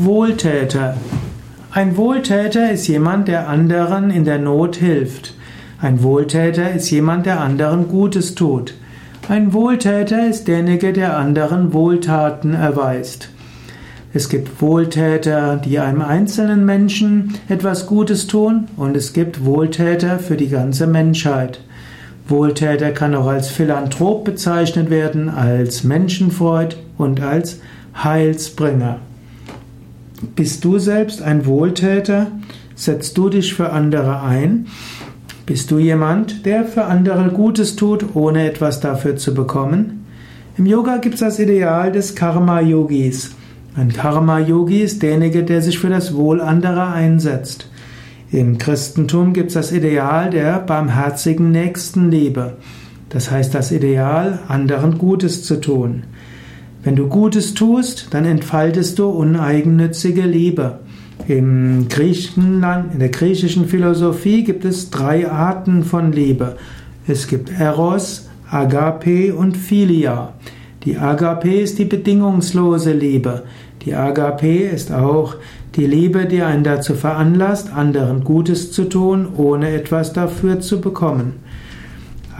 Wohltäter. Ein Wohltäter ist jemand, der anderen in der Not hilft. Ein Wohltäter ist jemand, der anderen Gutes tut. Ein Wohltäter ist derjenige, der anderen Wohltaten erweist. Es gibt Wohltäter, die einem einzelnen Menschen etwas Gutes tun, und es gibt Wohltäter für die ganze Menschheit. Wohltäter kann auch als Philanthrop bezeichnet werden, als Menschenfreud und als Heilsbringer. Bist du selbst ein Wohltäter? Setzt du dich für andere ein? Bist du jemand, der für andere Gutes tut, ohne etwas dafür zu bekommen? Im Yoga gibt es das Ideal des Karma-Yogis. Ein Karma-Yogi ist derjenige, der sich für das Wohl anderer einsetzt. Im Christentum gibt es das Ideal der barmherzigen Nächstenliebe. Das heißt das Ideal, anderen Gutes zu tun. Wenn du Gutes tust, dann entfaltest du uneigennützige Liebe. Im Griechenland, in der griechischen Philosophie gibt es drei Arten von Liebe. Es gibt Eros, Agape und Philia. Die Agape ist die bedingungslose Liebe. Die Agape ist auch die Liebe, die einen dazu veranlasst, anderen Gutes zu tun, ohne etwas dafür zu bekommen.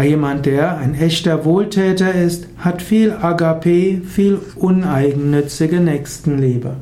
Jemand, der ein echter Wohltäter ist, hat viel Agape, viel uneigennützige Nächstenliebe.